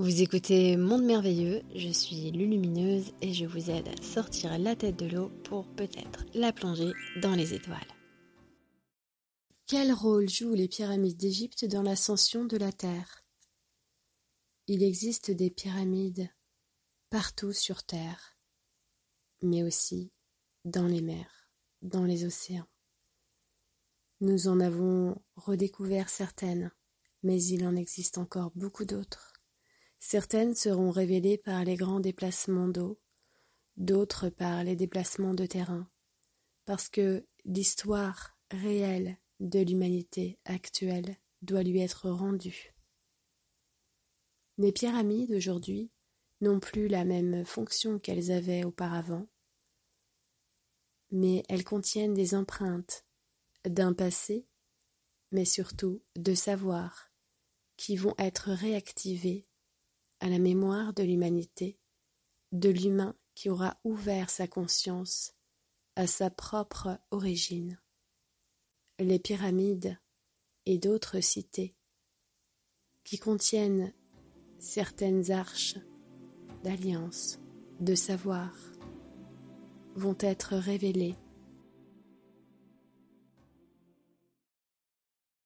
Vous écoutez Monde Merveilleux, je suis Lulumineuse et je vous aide à sortir la tête de l'eau pour peut-être la plonger dans les étoiles. Quel rôle jouent les pyramides d'Égypte dans l'ascension de la Terre? Il existe des pyramides partout sur Terre, mais aussi dans les mers, dans les océans. Nous en avons redécouvert certaines, mais il en existe encore beaucoup d'autres. Certaines seront révélées par les grands déplacements d'eau, d'autres par les déplacements de terrain, parce que l'histoire réelle de l'humanité actuelle doit lui être rendue. Les pyramides aujourd'hui n'ont plus la même fonction qu'elles avaient auparavant, mais elles contiennent des empreintes d'un passé, mais surtout de savoir qui vont être réactivées à la mémoire de l'humanité, de l'humain qui aura ouvert sa conscience à sa propre origine. Les pyramides et d'autres cités qui contiennent certaines arches d'alliance, de savoir, vont être révélées